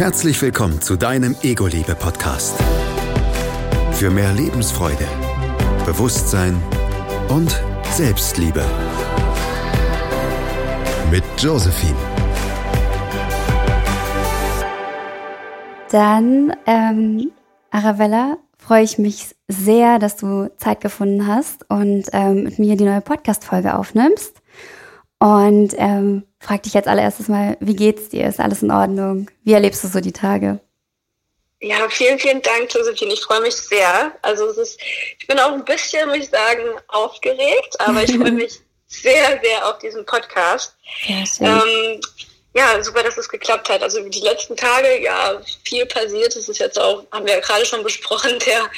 Herzlich willkommen zu deinem Ego-Liebe-Podcast. Für mehr Lebensfreude, Bewusstsein und Selbstliebe. Mit Josephine. Dann, ähm, Arabella, freue ich mich sehr, dass du Zeit gefunden hast und ähm, mit mir die neue Podcast-Folge aufnimmst. Und ähm, frag dich jetzt allererstes mal, wie geht's dir? Ist alles in Ordnung? Wie erlebst du so die Tage? Ja, vielen, vielen Dank, Josephine. Ich freue mich sehr. Also es ist, ich bin auch ein bisschen, muss ich sagen, aufgeregt, aber ich freue mich sehr, sehr auf diesen Podcast. Schön. Ähm, ja, super, dass es geklappt hat. Also die letzten Tage, ja, viel passiert. Es ist jetzt auch, haben wir ja gerade schon besprochen, der,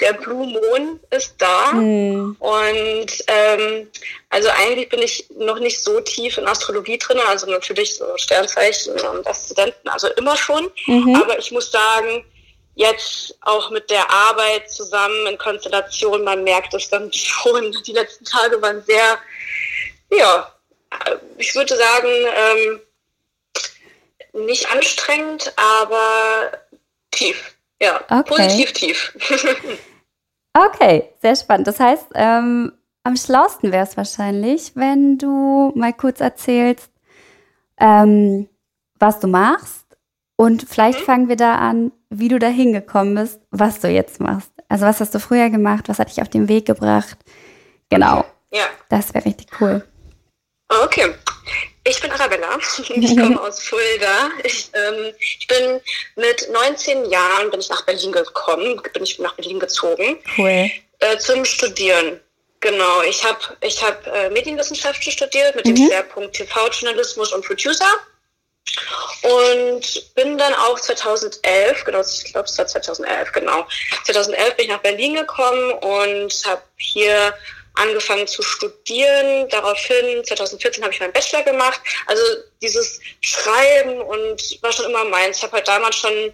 der Blue Moon ist da. Hm. Und ähm, also eigentlich bin ich noch nicht so tief in Astrologie drin, also natürlich so Sternzeichen und Aszendenten, also immer schon. Mhm. Aber ich muss sagen, jetzt auch mit der Arbeit zusammen in Konstellation, man merkt es dann schon. Die letzten Tage waren sehr, ja, ich würde sagen, ähm, nicht anstrengend, aber tief. Ja, Okay. positiv tief. Okay, sehr spannend. Das heißt, ähm, am schlausten wäre es wahrscheinlich, wenn du mal kurz erzählst, ähm, was du machst. Und vielleicht Mhm. fangen wir da an, wie du da hingekommen bist, was du jetzt machst. Also was hast du früher gemacht? Was hat dich auf den Weg gebracht? Genau, ja. das wäre richtig cool. Okay. Ich bin Arabella. Ich komme aus Fulda. Ich, ähm, ich bin mit 19 Jahren bin ich nach Berlin gekommen, bin ich nach Berlin gezogen Cool. äh, zum Studieren. Genau, ich habe ich hab, äh, Medienwissenschaften studiert mit dem Mhm. Schwerpunkt TV-Journalismus und Producer. Und bin dann auch 2011, genau, ich glaube es war 2011, genau. 2011 bin ich nach Berlin gekommen und habe hier angefangen zu studieren. Daraufhin, 2014 habe ich meinen Bachelor gemacht. Also dieses Schreiben und war schon immer meins. Ich habe halt damals schon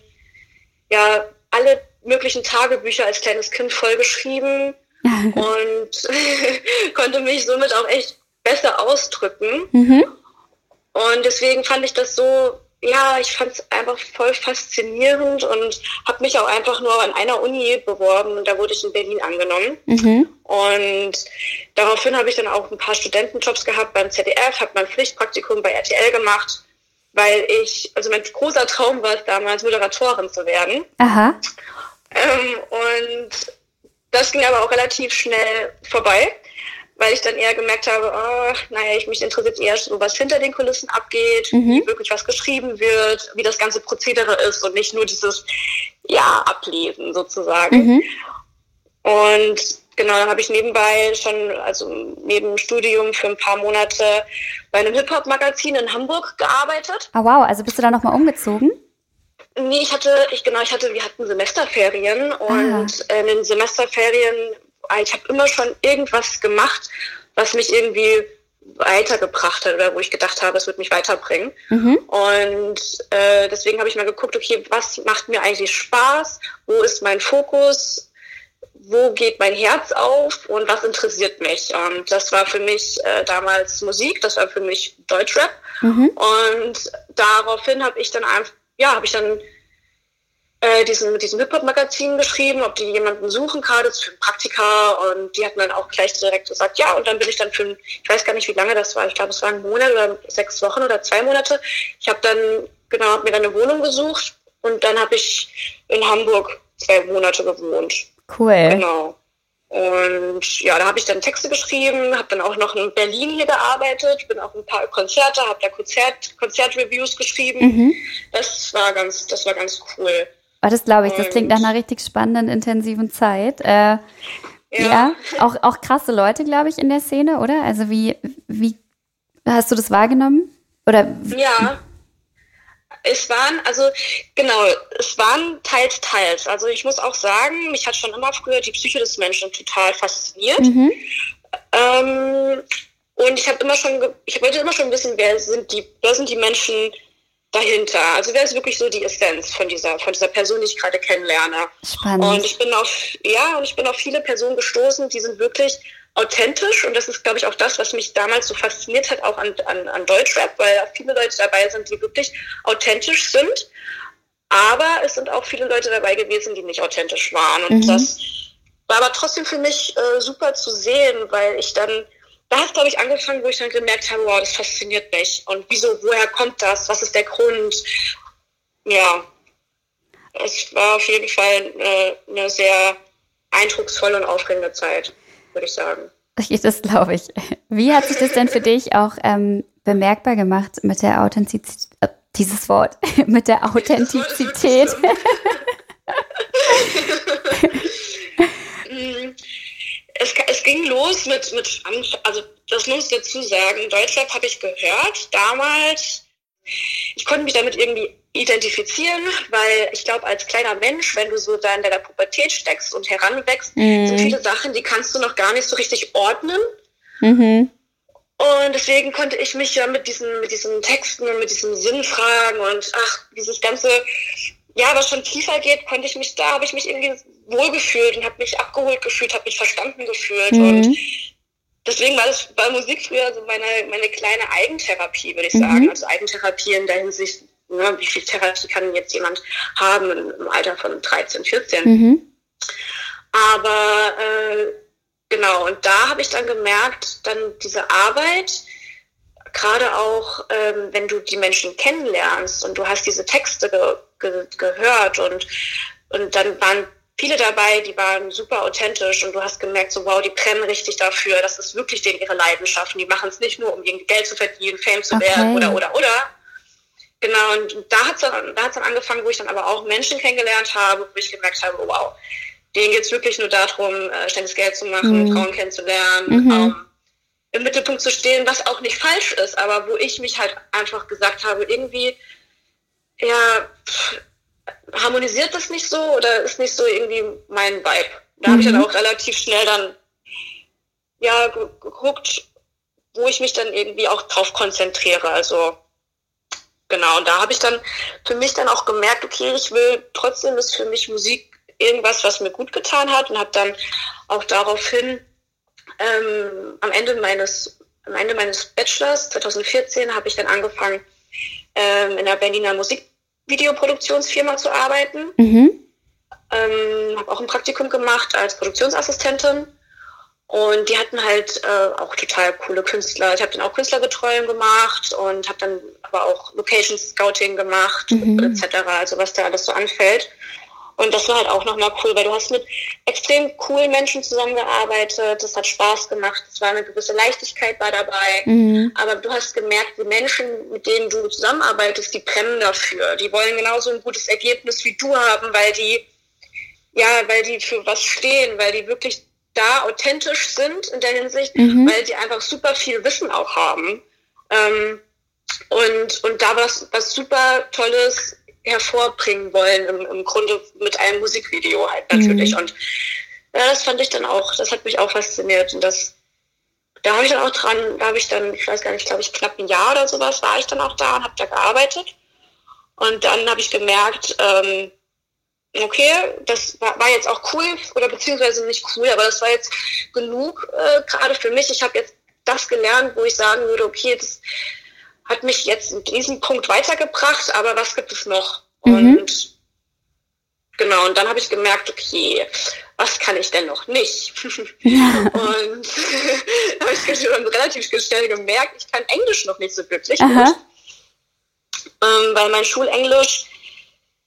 ja alle möglichen Tagebücher als kleines Kind vollgeschrieben und konnte mich somit auch echt besser ausdrücken. Mhm. Und deswegen fand ich das so, ja, ich fand es einfach voll faszinierend und habe mich auch einfach nur an einer Uni beworben und da wurde ich in Berlin angenommen. Mhm. Und daraufhin habe ich dann auch ein paar Studentenjobs gehabt beim ZDF, habe mein Pflichtpraktikum bei RTL gemacht, weil ich, also mein großer Traum war es damals, Moderatorin zu werden. Aha. Ähm, und das ging aber auch relativ schnell vorbei, weil ich dann eher gemerkt habe, oh, naja, ich mich interessiert eher so, was hinter den Kulissen abgeht, Mhm. wie wirklich was geschrieben wird, wie das ganze Prozedere ist und nicht nur dieses, ja, Ablesen sozusagen. Mhm. Und genau, dann habe ich nebenbei schon, also neben Studium für ein paar Monate bei einem Hip-Hop-Magazin in Hamburg gearbeitet. Ah, wow, also bist du da nochmal umgezogen? Nee, ich hatte, ich genau, ich hatte, wir hatten Semesterferien und in den Semesterferien, ich habe immer schon irgendwas gemacht, was mich irgendwie weitergebracht hat oder wo ich gedacht habe, es wird mich weiterbringen. Mhm. Und äh, deswegen habe ich mal geguckt, okay, was macht mir eigentlich Spaß? Wo ist mein Fokus? Wo geht mein Herz auf und was interessiert mich? Und das war für mich äh, damals Musik, das war für mich Deutschrap. Mhm. Und daraufhin habe ich dann einfach, ja, habe ich dann äh, diesen, mit diesem Hip-Hop-Magazin geschrieben, ob die jemanden suchen gerade für ein Praktika und die hatten dann auch gleich direkt gesagt, ja, und dann bin ich dann für, ich weiß gar nicht, wie lange das war, ich glaube, es war ein Monat oder sechs Wochen oder zwei Monate. Ich habe dann, genau, hab mir dann eine Wohnung gesucht und dann habe ich in Hamburg zwei Monate gewohnt. Cool. Genau. Und ja, da habe ich dann Texte geschrieben, habe dann auch noch in Berlin hier gearbeitet, bin auch ein paar Konzerte, habe da Konzert, Konzertreviews geschrieben. Mhm. Das war ganz, das war ganz cool. Oh, das glaube ich. Das klingt nach einer richtig spannenden, intensiven Zeit. Äh, ja. auch, auch krasse Leute, glaube ich, in der Szene, oder? Also wie, wie hast du das wahrgenommen? Oder Ja. Es waren, also genau, es waren teils, teils. Also ich muss auch sagen, mich hat schon immer früher die Psyche des Menschen total fasziniert. mhm. Ähm, und ich habe immer schon, ich wollte immer schon wissen, wer sind die, wer sind die Menschen dahinter? Also wer ist wirklich so die Essenz von dieser, von dieser Person, die ich gerade kennenlerne? Und spannend. ich bin auf, ja, und ich bin auf viele Personen gestoßen, die sind wirklich authentisch und das ist, glaube ich, auch das, was mich damals so fasziniert hat, auch an, an, an Deutschrap, weil viele Leute dabei sind, die wirklich authentisch sind Aber es sind auch viele Leute dabei gewesen, die nicht authentisch waren. Und mhm. das war aber trotzdem für mich äh, super zu sehen, weil ich dann, da hat glaube ich angefangen, wo ich dann gemerkt habe, wow, das fasziniert mich. Und wieso, woher kommt das? Was ist der Grund? Ja, es war auf jeden Fall äh, eine sehr eindrucksvolle und aufregende Zeit, würde ich sagen. Das glaube ich. Wie hat sich das denn für dich auch ähm, bemerkbar gemacht mit der Authentizität? Äh, dieses Wort, mit der Authentizität. Es, es, ging los mit, mit, also das muss ich dazu sagen, Deutschrap habe ich gehört damals. Ich konnte mich damit irgendwie identifizieren, weil ich glaube, als kleiner Mensch, wenn du so da in deiner Pubertät steckst und heranwächst, mhm. sind viele Sachen, die kannst du noch gar nicht so richtig ordnen. Mhm. Und deswegen konnte ich mich ja mit diesen, mit diesen Texten und mit diesen Sinnfragen und ach, dieses ganze, ja, was schon tiefer geht, konnte ich mich, da habe ich mich irgendwie wohlgefühlt und habe mich abgeholt gefühlt, habe mich verstanden gefühlt. Mhm. Und deswegen war das bei Musik früher so meine, meine kleine Eigentherapie, würde ich sagen. Mhm. Also Eigentherapie in der Hinsicht, ne, wie viel Therapie kann jetzt jemand haben im Alter von 13, 14. Mhm. Aber äh, genau, und da habe ich dann gemerkt, dann diese Arbeit, gerade auch, ähm, wenn du die Menschen kennenlernst und du hast diese Texte ge ge gehört und, und dann waren viele dabei, die waren super authentisch und du hast gemerkt, so wow, die brennen richtig dafür, das ist wirklich denen ihre Leidenschaft und die machen es nicht nur, um irgendwie Geld zu verdienen, Fame zu okay. werden oder, oder, oder. Genau, und da hat es dann, dann angefangen, wo ich dann aber auch Menschen kennengelernt habe, wo ich gemerkt habe, wow, denen geht es wirklich nur darum, äh, schnelles Geld zu machen, mhm. Frauen kennenzulernen, mhm. ähm, im Mittelpunkt zu stehen, was auch nicht falsch ist, aber wo ich mich halt einfach gesagt habe, irgendwie, ja, pff, harmonisiert das nicht so oder ist nicht so irgendwie mein Vibe. Da mhm. habe ich dann mhm. auch relativ schnell dann ja geguckt, wo ich mich dann irgendwie auch drauf konzentriere. Also genau, und da habe ich dann für mich dann auch gemerkt, okay, ich will trotzdem ist für mich Musik irgendwas, was mir gut getan hat und habe dann auch daraufhin ähm, am Ende meines am Ende meines Bachelors 2014 habe ich dann angefangen ähm, in der Berliner Musik Videoproduktionsfirma zu arbeiten. Mhm. Ähm, habe auch ein Praktikum gemacht als Produktionsassistentin. Und die hatten halt äh, auch total coole Künstler. Ich habe dann auch Künstlerbetreuung gemacht und habe dann aber auch Location Scouting gemacht, mhm. etc. Also was da alles so anfällt. Und das war halt auch nochmal cool, weil du hast mit extrem coolen Menschen zusammengearbeitet. Das hat Spaß gemacht. Es war eine gewisse Leichtigkeit bei dabei. Mhm. Aber du hast gemerkt, die Menschen, mit denen du zusammenarbeitest, die brennen dafür. Die wollen genauso ein gutes Ergebnis wie du haben, weil die, ja, weil die für was stehen, weil die wirklich da authentisch sind in der Hinsicht, mhm. weil die einfach super viel Wissen auch haben. Ähm, und, und da was, was super Tolles hervorbringen wollen, im, im Grunde mit einem Musikvideo halt natürlich. Mhm. Und ja, das fand ich dann auch, das hat mich auch fasziniert. Und das, da habe ich dann auch dran, da habe ich dann, ich weiß gar nicht, glaube ich, knapp ein Jahr oder sowas, war ich dann auch da und habe da gearbeitet. Und dann habe ich gemerkt, ähm, okay, das war, war, jetzt auch cool, oder beziehungsweise nicht cool, aber das war jetzt genug äh, gerade für mich. Ich habe jetzt das gelernt, wo ich sagen würde, okay, das hat mich jetzt in diesem Punkt weitergebracht, aber was gibt es noch? Mhm. Und genau, und dann habe ich gemerkt, okay, was kann ich denn noch nicht? und habe ich schon relativ schnell gemerkt, ich kann Englisch noch nicht so wirklich Aha. gut. Ähm, weil mein Schulenglisch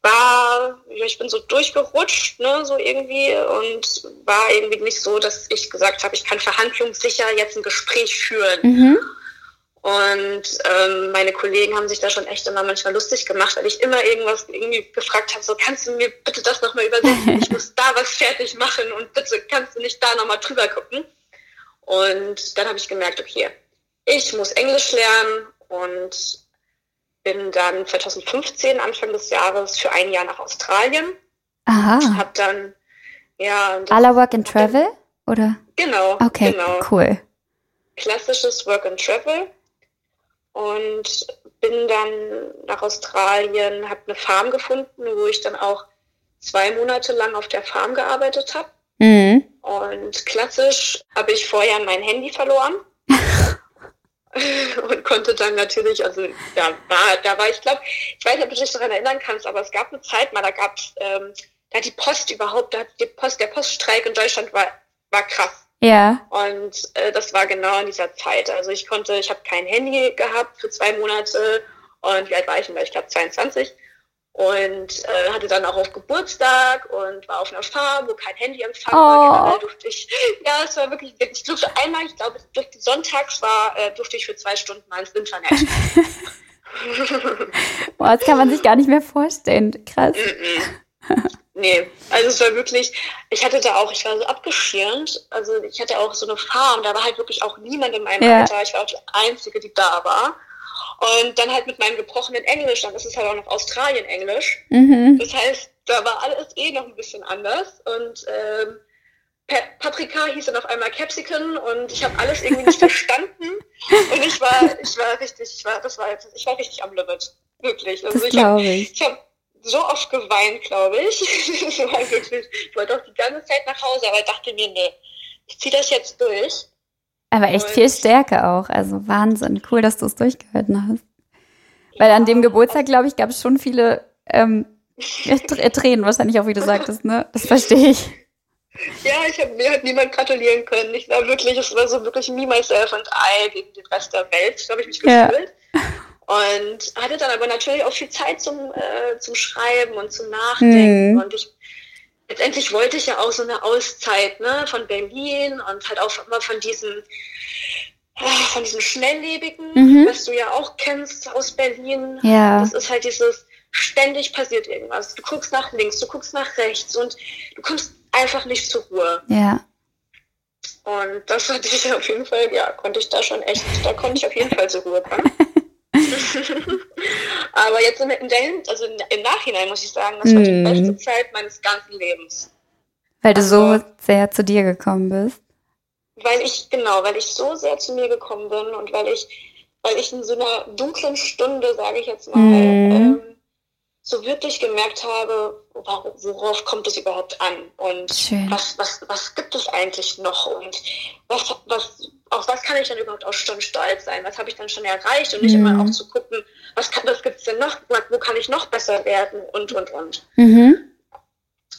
war, ich bin so durchgerutscht, ne, so irgendwie, und war irgendwie nicht so, dass ich gesagt habe, ich kann verhandlungssicher jetzt ein Gespräch führen. Mhm. Und ähm, meine Kollegen haben sich da schon echt immer manchmal lustig gemacht, weil ich immer irgendwas irgendwie gefragt habe, so kannst du mir bitte das nochmal übersetzen? Ich muss da was fertig machen und bitte kannst du nicht da nochmal drüber gucken. Und dann habe ich gemerkt, okay, ich muss Englisch lernen und bin dann 2015, Anfang des Jahres, für ein Jahr nach Australien. Aha. Hab dann, ja. Aller Work and Travel, oder? Genau. Okay, genau. cool. Klassisches Work and Travel und bin dann nach Australien, habe eine Farm gefunden, wo ich dann auch zwei Monate lang auf der Farm gearbeitet habe. Mhm. Und klassisch habe ich vorher mein Handy verloren. und konnte dann natürlich, also da war, da war ich glaube, ich weiß nicht, ob du dich daran erinnern kannst, aber es gab eine Zeit mal, da gab es, ähm, da hat die Post überhaupt, da hat die Post, der Poststreik in Deutschland war, war krass. Ja. Und äh, das war genau in dieser Zeit. Also ich konnte, ich habe kein Handy gehabt für zwei Monate und wie alt war ich denn? Ich glaube 22 und äh, hatte dann auch auf Geburtstag und war auf einer Farm, wo kein Handyempfang oh. war. Generell durfte ich, ja, es war wirklich, ich durfte einmal, ich glaube, durch die Sonntags war, äh, durfte ich für zwei Stunden mal ins Internet. Boah, das kann man sich gar nicht mehr vorstellen. Krass. Mm -mm. Nee, also es war wirklich, ich hatte da auch, ich war so abgeschirmt, also ich hatte auch so eine Farm, da war halt wirklich auch niemand in meinem ja. Alter, ich war auch die Einzige, die da war. Und dann halt mit meinem gebrochenen Englisch, dann ist es halt auch noch Australien-Englisch. Mhm. Das heißt, da war alles eh noch ein bisschen anders. Und ähm, Paprika hieß dann auf einmal Capsicum und ich habe alles irgendwie nicht verstanden. Und ich war, ich war richtig, ich war, das war jetzt, ich war richtig am Limit. Wirklich. Also das ich habe ich hab so oft geweint, glaube ich. ich wollte auch die ganze Zeit nach Hause, aber ich dachte mir, nee, ich ziehe das jetzt durch. Aber echt viel Stärke auch. Also Wahnsinn. Cool, dass du es durchgehalten hast. Weil an dem Geburtstag, glaube ich, gab es schon viele ähm, Tränen, wahrscheinlich auch, wie du sagtest, ne? Das verstehe ich. Ja, ich hab, mir hat niemand gratulieren können. Ich war wirklich, es war so wirklich me, myself and I gegen den Rest der Welt, so habe ich mich gefühlt. Ja. Und hatte dann aber natürlich auch viel Zeit zum, äh, zum Schreiben und zum Nachdenken. Mhm. Und ich letztendlich wollte ich ja auch so eine Auszeit ne, von Berlin und halt auch immer von diesem äh, von diesem Schnelllebigen, mhm. was du ja auch kennst aus Berlin. Ja. Das ist halt dieses ständig passiert irgendwas. Du guckst nach links, du guckst nach rechts und du kommst einfach nicht zur Ruhe. Ja. Und das hatte ich auf jeden Fall, ja, konnte ich da schon echt, da konnte ich auf jeden Fall zur Ruhe kommen. Aber jetzt der also im Nachhinein muss ich sagen, das war die mhm. beste Zeit meines ganzen Lebens. Weil du also, so sehr zu dir gekommen bist. Weil ich, genau, weil ich so sehr zu mir gekommen bin und weil ich, weil ich in so einer dunklen Stunde, sage ich jetzt mal, mhm. ähm, so wirklich gemerkt habe, worauf kommt es überhaupt an und was, was, was gibt es eigentlich noch und was, was, auf was kann ich dann überhaupt auch schon stolz sein, was habe ich dann schon erreicht und nicht mhm. immer auch zu gucken, was, was gibt es denn noch, wo kann ich noch besser werden und, und, und. Mhm.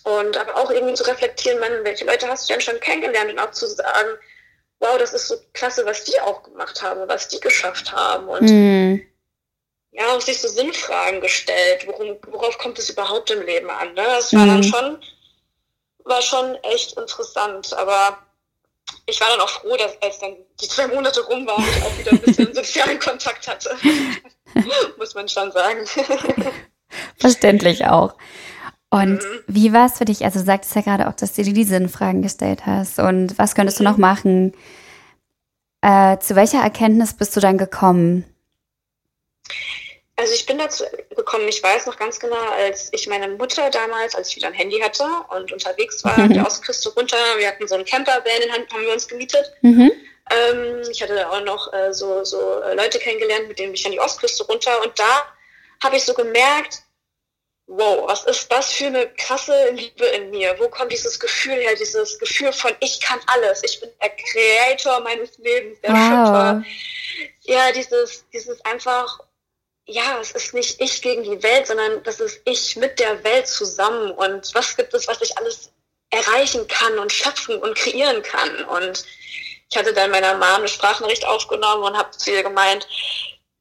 Und aber auch irgendwie zu reflektieren, man, welche Leute hast du denn schon kennengelernt und auch zu sagen, wow, das ist so klasse, was die auch gemacht haben, was die geschafft haben und mhm ja, auch sich so Sinnfragen gestellt, worum, worauf kommt es überhaupt im Leben an. Ne? Das war mhm. dann schon, war schon echt interessant. Aber ich war dann auch froh, dass als dann die zwei Monate rum waren, ich auch wieder ein bisschen sozialen Kontakt hatte. Muss man schon sagen. Verständlich auch. Und mhm. wie war es für dich? Also du sagtest ja gerade auch, dass du dir die Sinnfragen gestellt hast. Und was könntest mhm. du noch machen? Äh, zu welcher Erkenntnis bist du dann gekommen? Also ich bin dazu gekommen, ich weiß noch ganz genau, als ich meine Mutter damals, als ich wieder ein Handy hatte und unterwegs war, mhm. die Ostküste runter, wir hatten so einen Campervan in Hand, haben wir uns gemietet. Mhm. Ähm, ich hatte auch noch äh, so, so äh, Leute kennengelernt, mit denen bin ich an die Ostküste runter und da habe ich so gemerkt, wow, was ist das für eine krasse Liebe in mir? Wo kommt dieses Gefühl her, dieses Gefühl von ich kann alles, ich bin der Creator meines Lebens, der wow. Schöpfer. Ja, dieses, dieses einfach ja, es ist nicht ich gegen die Welt, sondern das ist ich mit der Welt zusammen. Und was gibt es, was ich alles erreichen kann und schöpfen und kreieren kann? Und ich hatte dann meiner Mom eine Sprachnachricht aufgenommen und habe zu ihr gemeint,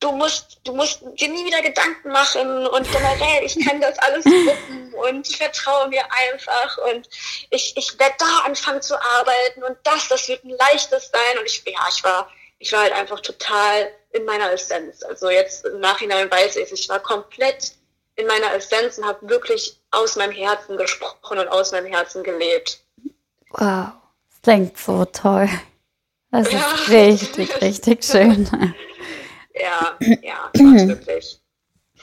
du musst, du musst dir nie wieder Gedanken machen und generell, ich kann das alles wuppen und ich vertraue mir einfach und ich, ich werde da anfangen zu arbeiten und das, das wird ein leichtes sein. Und ich, ja, ich war, ich war halt einfach total in meiner Essenz. Also jetzt im Nachhinein weiß ich, ich war komplett in meiner Essenz und habe wirklich aus meinem Herzen gesprochen und aus meinem Herzen gelebt. Wow, das klingt so toll. Das ja. ist richtig, richtig schön. Ja, ja, wirklich.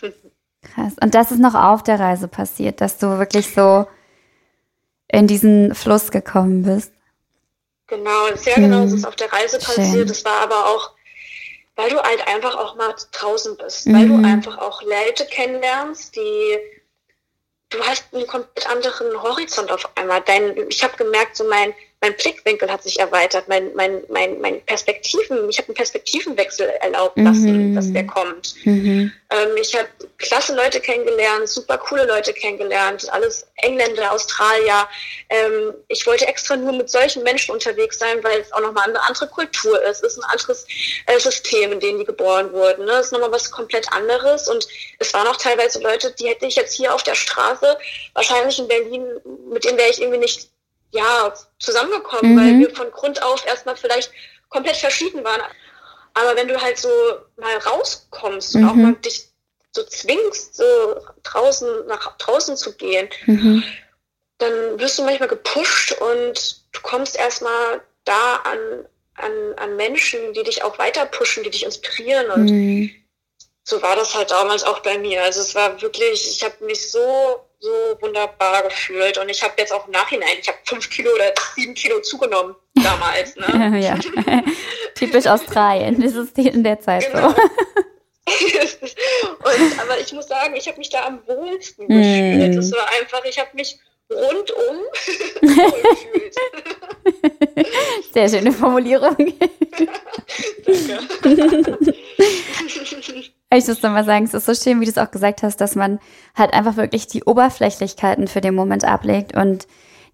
Krass. Und das ist noch auf der Reise passiert, dass du wirklich so in diesen Fluss gekommen bist. Genau, sehr genau mhm. ist es auf der Reise passiert. Es war aber auch weil du halt einfach auch mal draußen bist, mhm. weil du einfach auch Leute kennenlernst, die du hast einen komplett anderen Horizont auf einmal. Dein, ich habe gemerkt, so mein, mein Blickwinkel hat sich erweitert, mein, mein, mein, mein Perspektiven, ich habe einen Perspektivenwechsel erlaubt lassen, mhm. dass der kommt. Mhm. Ähm, ich habe klasse Leute kennengelernt, super coole Leute kennengelernt, alles Engländer, Australier. Ähm, ich wollte extra nur mit solchen Menschen unterwegs sein, weil es auch nochmal eine andere Kultur ist. Es ist ein anderes äh, System, in dem die geboren wurden. Ne? Es ist nochmal was komplett anderes. Und es waren auch teilweise Leute, die hätte ich jetzt hier auf der Straße, wahrscheinlich in Berlin, mit denen wäre ich irgendwie nicht ja, zusammengekommen, mhm. weil wir von Grund auf erstmal vielleicht komplett verschieden waren. Aber wenn du halt so mal rauskommst mhm. und auch mhm. mal dich so zwingst, so draußen nach draußen zu gehen, mhm. dann wirst du manchmal gepusht und du kommst erstmal da an, an, an Menschen, die dich auch weiter pushen, die dich inspirieren und mhm. so war das halt damals auch bei mir. Also es war wirklich, ich habe mich so so wunderbar gefühlt und ich habe jetzt auch im Nachhinein, ich habe fünf Kilo oder sieben Kilo zugenommen damals. Ne? ja, typisch Australien, das ist in der Zeit genau. so. und, aber ich muss sagen, ich habe mich da am wohlsten gefühlt. Es mm. war einfach, ich habe mich rundum gefühlt. Sehr schöne Formulierung. Danke. Ich muss mal sagen, es ist so schön, wie du es auch gesagt hast, dass man halt einfach wirklich die Oberflächlichkeiten für den Moment ablegt und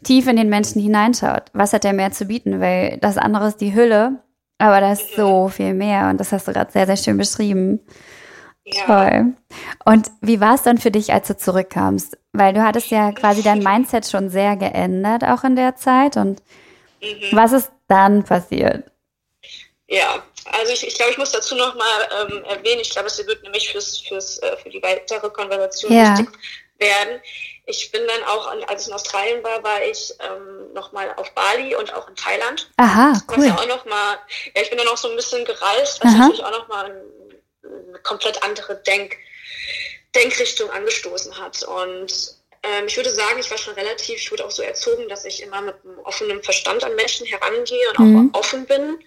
tief in den Menschen hineinschaut. Was hat der mehr zu bieten? Weil das andere ist die Hülle, aber da ist so viel mehr und das hast du gerade sehr, sehr schön beschrieben. Ja. Toll. Und wie war es dann für dich, als du zurückkamst? Weil du hattest ja quasi dein Mindset schon sehr geändert, auch in der Zeit. Und mhm. was ist dann passiert? Ja, also ich, ich glaube, ich muss dazu nochmal ähm, erwähnen, ich glaube, es wird nämlich fürs, fürs, äh, für die weitere Konversation ja. wichtig werden. Ich bin dann auch, als ich in Australien war, war ich ähm, nochmal auf Bali und auch in Thailand. Aha, cool. Ja auch noch mal, ja, ich bin dann auch so ein bisschen gereist, was Aha. natürlich auch nochmal eine, komplett andere Denk, Denkrichtung angestoßen hat. Und ähm, ich würde sagen, ich war schon relativ, ich wurde auch so erzogen, dass ich immer mit einem offenen Verstand an Menschen herangehe und mhm. auch offen bin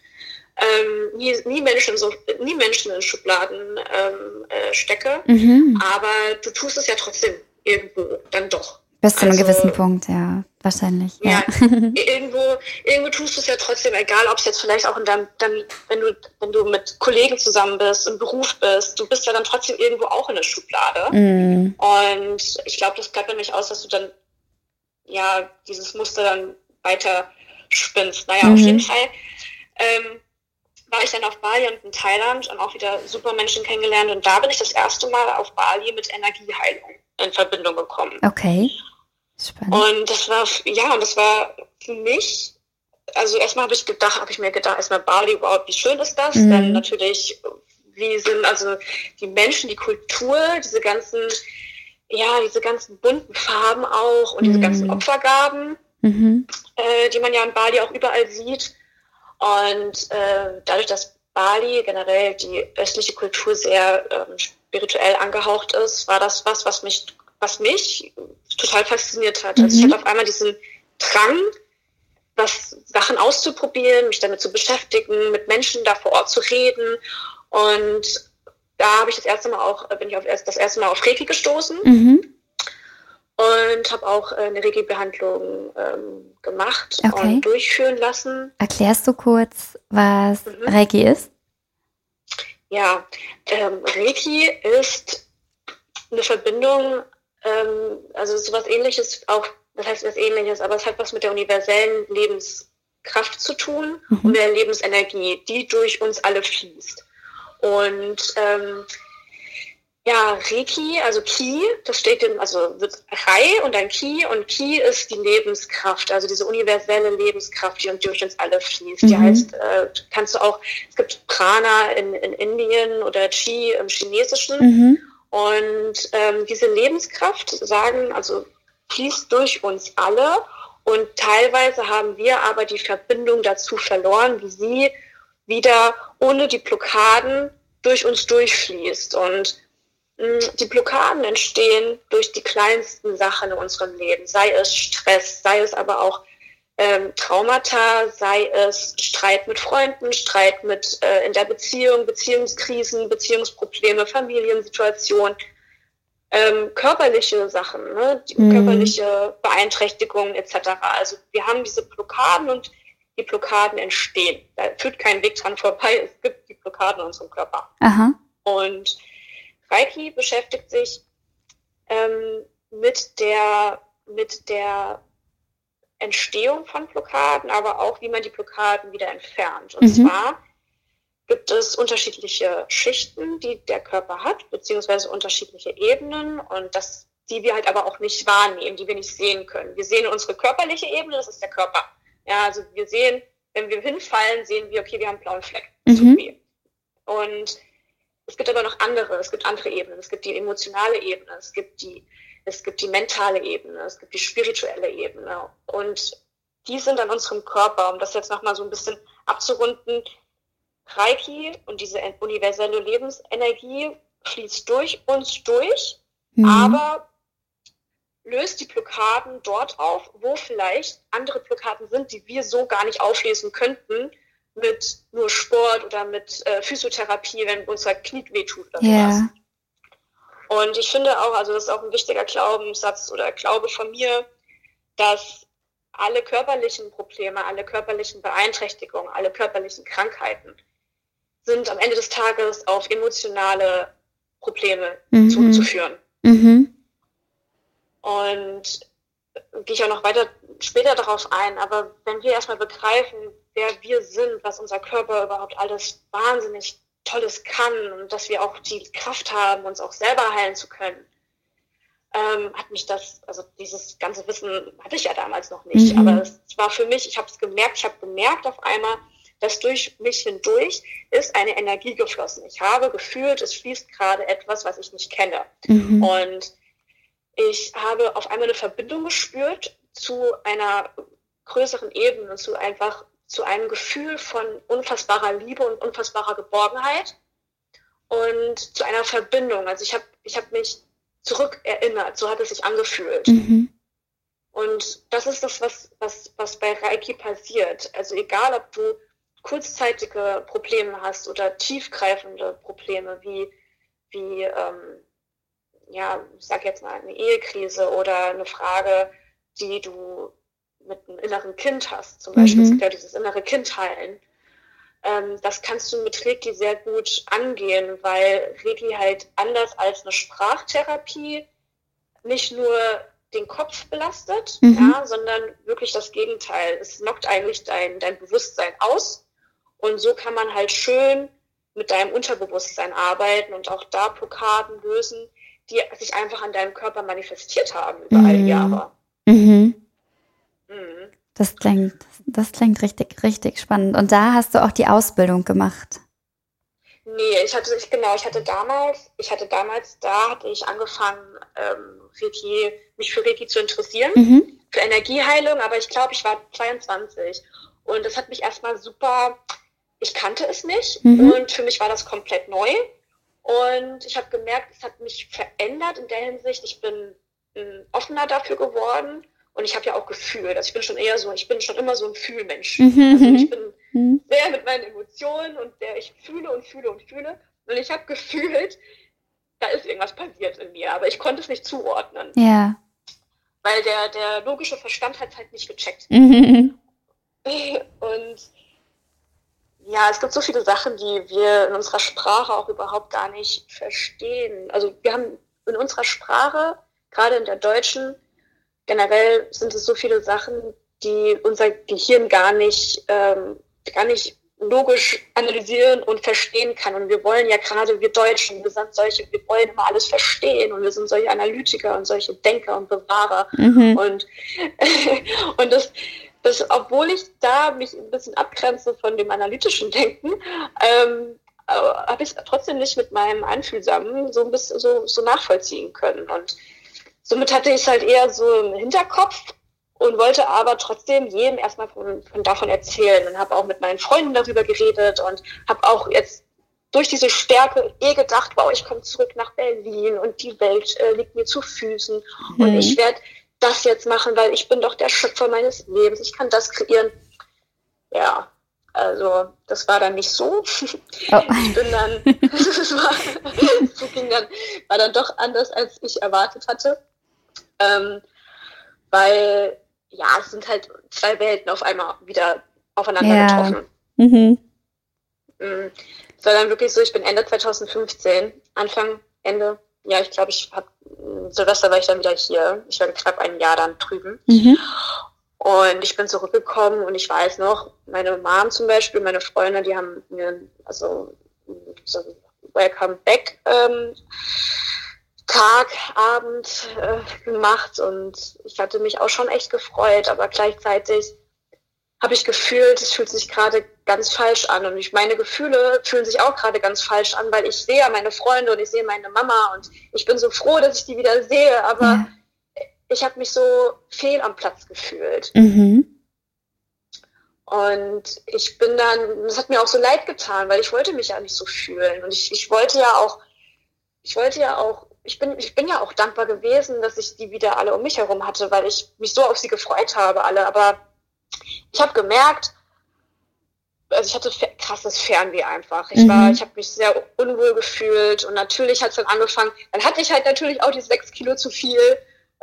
ähm, nie, nie, Menschen so, nie Menschen in Schubladen ähm, äh, stecke. Mhm. Aber du tust es ja trotzdem irgendwo dann doch. Bis zu einem also, gewissen Punkt, ja, wahrscheinlich. Ja, ja irgendwo, irgendwo tust du es ja trotzdem, egal ob es jetzt vielleicht auch in deinem, dann, wenn du, wenn du mit Kollegen zusammen bist, im Beruf bist, du bist ja dann trotzdem irgendwo auch in der Schublade. Mhm. Und ich glaube, das bleibt dann nicht aus, dass du dann ja dieses Muster dann weiter spinnst. Naja, mhm. auf jeden Fall. Ähm, war ich dann auf Bali und in Thailand und auch wieder super Menschen kennengelernt. Und da bin ich das erste Mal auf Bali mit Energieheilung in Verbindung gekommen. Okay. Spannend. Und das war, ja, und das war für mich, also erstmal habe ich gedacht, habe ich mir gedacht, erstmal Bali, wow, wie schön ist das? Mhm. Dann natürlich, wie sind also die Menschen, die Kultur, diese ganzen, ja, diese ganzen bunten Farben auch und mhm. diese ganzen Opfergaben, mhm. äh, die man ja in Bali auch überall sieht. Und äh, dadurch, dass Bali generell die östliche Kultur sehr ähm, spirituell angehaucht ist, war das was, was mich, was mich total fasziniert hat. Mhm. Also ich mhm. hatte auf einmal diesen Drang, was Sachen auszuprobieren, mich damit zu beschäftigen, mit Menschen da vor Ort zu reden. Und da habe ich das erste Mal auch, bin ich auf, das erste Mal auf Reiki gestoßen. Mhm und habe auch äh, eine Reiki-Behandlung ähm, gemacht okay. und durchführen lassen. Erklärst du kurz, was mhm. Reiki ist? Ja, ähm, Reiki ist eine Verbindung, ähm, also sowas ähnliches, auch, das heißt was ähnliches, aber es hat was mit der universellen Lebenskraft zu tun mhm. und der Lebensenergie, die durch uns alle fließt. Und ähm, ja, Reiki, also Ki, das steht in, also wird Rei und dann Ki und Ki ist die Lebenskraft, also diese universelle Lebenskraft, die durch uns alle fließt. Mhm. Die heißt, äh, kannst du auch, es gibt Prana in, in Indien oder Chi im Chinesischen mhm. und ähm, diese Lebenskraft sagen, also fließt durch uns alle und teilweise haben wir aber die Verbindung dazu verloren, wie sie wieder ohne die Blockaden durch uns durchfließt und die Blockaden entstehen durch die kleinsten Sachen in unserem Leben, sei es Stress, sei es aber auch ähm, Traumata, sei es Streit mit Freunden, Streit mit äh, in der Beziehung, Beziehungskrisen, Beziehungsprobleme, Familiensituation, ähm, körperliche Sachen, ne? die, mhm. körperliche Beeinträchtigungen etc. Also wir haben diese Blockaden und die Blockaden entstehen. Da führt kein Weg dran vorbei. Es gibt die Blockaden in unserem Körper. Aha. Und Reiki beschäftigt sich ähm, mit der mit der Entstehung von Blockaden, aber auch wie man die Blockaden wieder entfernt. Und mhm. zwar gibt es unterschiedliche Schichten, die der Körper hat, beziehungsweise unterschiedliche Ebenen und das, die wir halt aber auch nicht wahrnehmen, die wir nicht sehen können. Wir sehen unsere körperliche Ebene, das ist der Körper. Ja, also wir sehen, wenn wir hinfallen, sehen wir, okay, wir haben einen blauen Fleck. Mhm. Und es gibt aber noch andere, es gibt andere Ebenen. Es gibt die emotionale Ebene, es gibt die, es gibt die mentale Ebene, es gibt die spirituelle Ebene. Und die sind an unserem Körper, um das jetzt nochmal so ein bisschen abzurunden. Reiki und diese universelle Lebensenergie fließt durch uns durch, mhm. aber löst die Blockaden dort auf, wo vielleicht andere Blockaden sind, die wir so gar nicht auflesen könnten mit nur Sport oder mit äh, Physiotherapie, wenn unser Knie wehtut oder yeah. sowas. Und ich finde auch, also das ist auch ein wichtiger Glaubenssatz oder Glaube von mir, dass alle körperlichen Probleme, alle körperlichen Beeinträchtigungen, alle körperlichen Krankheiten sind am Ende des Tages auf emotionale Probleme mhm. zuzuführen. Mhm. Und gehe ich auch noch weiter später darauf ein, aber wenn wir erstmal begreifen, wer wir sind, was unser Körper überhaupt alles wahnsinnig Tolles kann und dass wir auch die Kraft haben, uns auch selber heilen zu können, ähm, hat mich das, also dieses ganze Wissen hatte ich ja damals noch nicht, mhm. aber es war für mich, ich habe es gemerkt, ich habe gemerkt auf einmal, dass durch mich hindurch ist eine Energie geflossen. Ich habe gefühlt, es fließt gerade etwas, was ich nicht kenne. Mhm. Und ich habe auf einmal eine Verbindung gespürt zu einer größeren Ebene, zu einfach zu einem Gefühl von unfassbarer Liebe und unfassbarer Geborgenheit und zu einer Verbindung. Also ich habe ich hab mich zurückerinnert, so hat es sich angefühlt. Mhm. Und das ist das, was, was, was bei Reiki passiert. Also egal, ob du kurzzeitige Probleme hast oder tiefgreifende Probleme wie, wie ähm, ja, ich sag jetzt mal eine Ehekrise oder eine Frage, die du mit einem inneren Kind hast, zum Beispiel, mhm. es gibt ja dieses innere Kind heilen, ähm, das kannst du mit Reiki sehr gut angehen, weil Reiki halt anders als eine Sprachtherapie nicht nur den Kopf belastet, mhm. ja, sondern wirklich das Gegenteil. Es knockt eigentlich dein, dein Bewusstsein aus und so kann man halt schön mit deinem Unterbewusstsein arbeiten und auch da Blockaden lösen, die sich einfach an deinem Körper manifestiert haben über mhm. all die Jahre. Mhm. Das klingt, das klingt richtig, richtig spannend. Und da hast du auch die Ausbildung gemacht. Nee, ich hatte, ich, genau, ich hatte damals, ich hatte damals, da hatte ich angefangen, ähm, Reiki, mich für Reiki zu interessieren, mhm. für Energieheilung, aber ich glaube, ich war 22. Und das hat mich erstmal super, ich kannte es nicht mhm. und für mich war das komplett neu. Und ich habe gemerkt, es hat mich verändert in der Hinsicht, ich bin ähm, offener dafür geworden und ich habe ja auch gefühlt. Also ich bin schon eher so, ich bin schon immer so ein Fühlmensch. Mhm. Also ich bin mhm. sehr mit meinen Emotionen und der ich fühle und fühle und fühle. Und ich habe gefühlt, da ist irgendwas passiert in mir, aber ich konnte es nicht zuordnen. Ja. Weil der, der logische Verstand hat es halt nicht gecheckt. Mhm. Und ja, es gibt so viele Sachen, die wir in unserer Sprache auch überhaupt gar nicht verstehen. Also wir haben in unserer Sprache, gerade in der deutschen, generell sind es so viele Sachen, die unser Gehirn gar nicht, ähm, gar nicht logisch analysieren und verstehen kann. Und wir wollen ja gerade, wir Deutschen, wir sind solche, wir wollen immer alles verstehen und wir sind solche Analytiker und solche Denker und Bewahrer. Mhm. Und, und das, das, obwohl ich da mich ein bisschen abgrenze von dem analytischen Denken, ähm, äh, habe ich trotzdem nicht mit meinem Einfühlsamen so ein bisschen so, so nachvollziehen können. Und somit hatte ich es halt eher so im Hinterkopf und wollte aber trotzdem jedem erstmal von, von davon erzählen und habe auch mit meinen Freunden darüber geredet und habe auch jetzt durch diese Stärke eh gedacht, wow, ich komme zurück nach Berlin und die Welt äh, liegt mir zu Füßen mhm. und ich werde das jetzt machen, weil ich bin doch der Schöpfer meines Lebens, ich kann das kreieren. Ja, Also das war dann nicht so. Oh. Ich bin dann, das war, das ging dann, war dann doch anders, als ich erwartet hatte. Ähm, weil ja, es sind halt zwei Welten auf einmal wieder aufeinander ja. getroffen. Mhm. Mm, es war dann wirklich so, ich bin Ende 2015, Anfang, Ende, ja, ich glaube, ich habe Silvester war ich dann wieder hier. Ich war knapp ein Jahr dann drüben. Mhm. Und ich bin zurückgekommen und ich weiß noch, meine Mom zum Beispiel, meine Freunde, die haben mir also so Welcome Back ähm, Tag, Abend äh, gemacht und ich hatte mich auch schon echt gefreut, aber gleichzeitig habe ich gefühlt, es fühlt sich gerade ganz falsch an und ich, meine Gefühle fühlen sich auch gerade ganz falsch an, weil ich sehe ja meine Freunde und ich sehe meine Mama und ich bin so froh, dass ich die wieder sehe, aber ja ich habe mich so fehl am Platz gefühlt. Mhm. Und ich bin dann, das hat mir auch so leid getan, weil ich wollte mich ja nicht so fühlen. Und ich, ich wollte ja auch, ich wollte ja auch, ich bin, ich bin ja auch dankbar gewesen, dass ich die wieder alle um mich herum hatte, weil ich mich so auf sie gefreut habe, alle. Aber ich habe gemerkt, also ich hatte krasses Fernweh einfach. Ich war, mhm. ich habe mich sehr unwohl gefühlt und natürlich hat es dann angefangen, dann hatte ich halt natürlich auch die sechs Kilo zu viel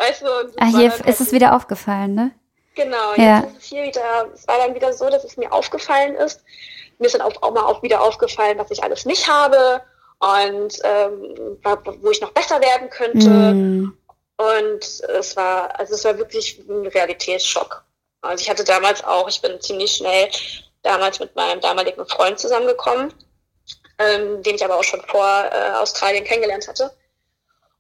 Weißt du, ah, hier ist halt es wieder aufgefallen, ne? Genau, ja. jetzt ist es hier wieder, es war dann wieder so, dass es mir aufgefallen ist. Mir ist dann auch, auch mal auch wieder aufgefallen, was ich alles nicht habe und ähm, wo ich noch besser werden könnte. Mm. Und es war, also es war wirklich ein Realitätsschock. Also ich hatte damals auch, ich bin ziemlich schnell damals mit meinem damaligen Freund zusammengekommen, ähm, den ich aber auch schon vor äh, Australien kennengelernt hatte.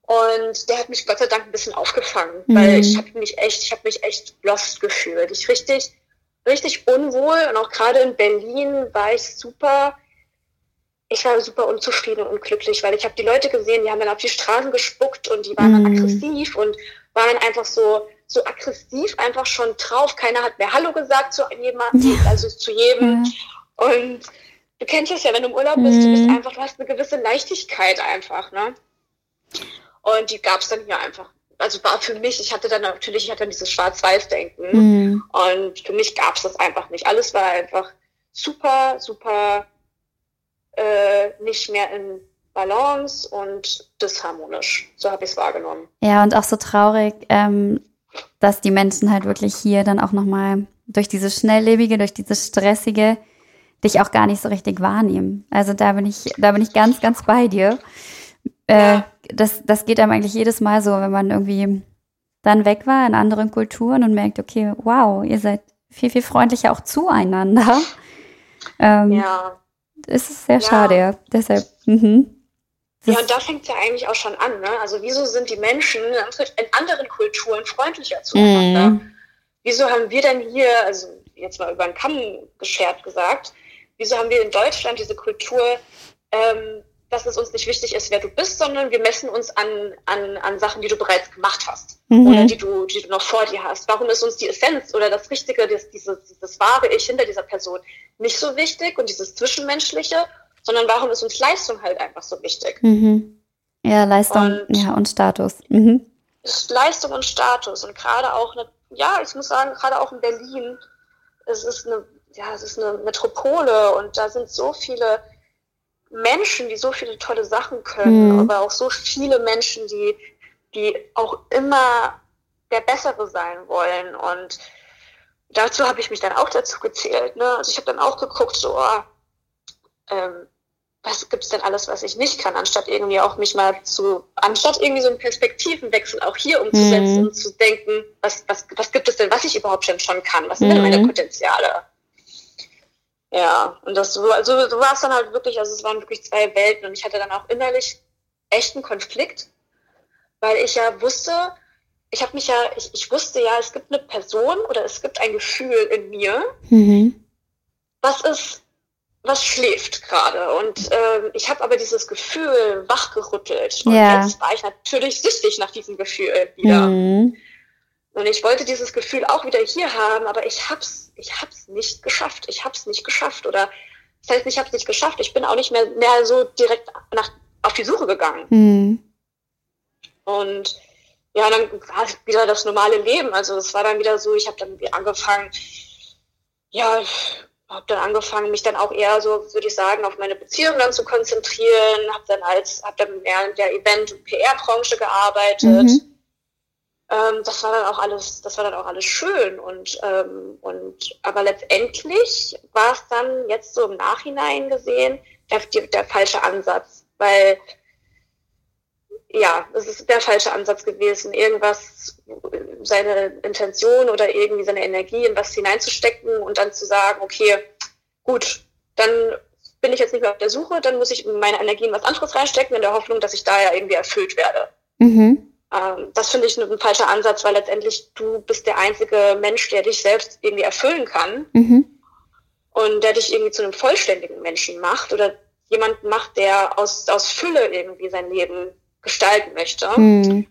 Und der hat mich Gott sei Dank ein bisschen aufgefangen, mhm. weil ich habe mich echt, ich habe mich echt lost gefühlt. Ich richtig, richtig unwohl und auch gerade in Berlin war ich super, ich war super unzufrieden und unglücklich, weil ich habe die Leute gesehen, die haben dann auf die Straßen gespuckt und die waren mhm. dann aggressiv und waren einfach so, so aggressiv einfach schon drauf. Keiner hat mehr Hallo gesagt zu jemandem, also zu jedem. Ja. Und du kennst es ja, wenn du im Urlaub bist, mhm. du bist mhm. einfach, du hast eine gewisse Leichtigkeit einfach, ne? Und die gab es dann hier einfach. Also war für mich, ich hatte dann natürlich, ich hatte dann dieses Schwarz-Weiß-Denken. Mhm. Und für mich gab es das einfach nicht. Alles war einfach super, super äh, nicht mehr in Balance und disharmonisch. So habe ich es wahrgenommen. Ja, und auch so traurig, ähm, dass die Menschen halt wirklich hier dann auch nochmal durch dieses Schnelllebige, durch dieses Stressige dich auch gar nicht so richtig wahrnehmen. Also da bin ich, da bin ich ganz, ganz bei dir. Äh, ja das, das geht einem eigentlich jedes Mal so, wenn man irgendwie dann weg war in anderen Kulturen und merkt, okay, wow, ihr seid viel, viel freundlicher auch zueinander. Ähm, ja. Es ist sehr ja. schade, ja. Deshalb. Mhm. Ja, und da fängt es ja eigentlich auch schon an. Ne? Also wieso sind die Menschen in anderen Kulturen freundlicher zueinander? Mhm. Wieso haben wir denn hier, also jetzt mal über den Kamm geschert gesagt, wieso haben wir in Deutschland diese Kultur, ähm, dass es uns nicht wichtig ist, wer du bist, sondern wir messen uns an, an, an Sachen, die du bereits gemacht hast mhm. oder die du, die du noch vor dir hast. Warum ist uns die Essenz oder das Richtige, das, dieses, dieses wahre Ich hinter dieser Person nicht so wichtig und dieses Zwischenmenschliche, sondern warum ist uns Leistung halt einfach so wichtig? Mhm. Ja, Leistung und, ja, und Status. Mhm. Leistung und Status und gerade auch, eine, ja, ich muss sagen, gerade auch in Berlin, es ist eine, ja, es ist eine Metropole und da sind so viele Menschen, die so viele tolle Sachen können, mhm. aber auch so viele Menschen, die, die auch immer der Bessere sein wollen. Und dazu habe ich mich dann auch dazu gezählt. Ne? Also ich habe dann auch geguckt, so, oh, ähm, was gibt's denn alles, was ich nicht kann, anstatt irgendwie auch mich mal zu, anstatt irgendwie so einen Perspektivenwechsel auch hier umzusetzen mhm. und zu denken, was, was, was gibt es denn, was ich überhaupt schon kann, was sind mhm. denn meine Potenziale? Ja, und das so, also so war es dann halt wirklich, also es waren wirklich zwei Welten und ich hatte dann auch innerlich echt einen Konflikt, weil ich ja wusste, ich habe mich ja, ich, ich wusste ja, es gibt eine Person oder es gibt ein Gefühl in mir, mhm. was ist, was schläft gerade. Und äh, ich habe aber dieses Gefühl wachgerüttelt. Und ja. jetzt war ich natürlich süchtig nach diesem Gefühl wieder. Mhm. Und ich wollte dieses Gefühl auch wieder hier haben, aber ich hab's, ich hab's nicht geschafft. Ich hab's nicht geschafft. Oder das heißt, ich hab's nicht geschafft. Ich bin auch nicht mehr, mehr so direkt nach, auf die Suche gegangen. Mhm. Und ja, dann war es wieder das normale Leben. Also es war dann wieder so, ich habe dann angefangen, ja, habe dann angefangen, mich dann auch eher so, würde ich sagen, auf meine Beziehung dann zu konzentrieren, habe dann als, habe dann mehr in der Event- und PR-Branche gearbeitet. Mhm. Ähm, das war dann auch alles, das war dann auch alles schön und ähm, und aber letztendlich war es dann jetzt so im Nachhinein gesehen der, der falsche Ansatz, weil ja, es ist der falsche Ansatz gewesen, irgendwas, seine Intention oder irgendwie seine Energie in was hineinzustecken und dann zu sagen, okay, gut, dann bin ich jetzt nicht mehr auf der Suche, dann muss ich meine Energie in was anderes reinstecken, in der Hoffnung, dass ich da ja irgendwie erfüllt werde. Mhm. Ähm, das finde ich ein falscher Ansatz, weil letztendlich du bist der einzige Mensch, der dich selbst irgendwie erfüllen kann mhm. und der dich irgendwie zu einem vollständigen Menschen macht oder jemanden macht, der aus, aus Fülle irgendwie sein Leben gestalten möchte. Mhm.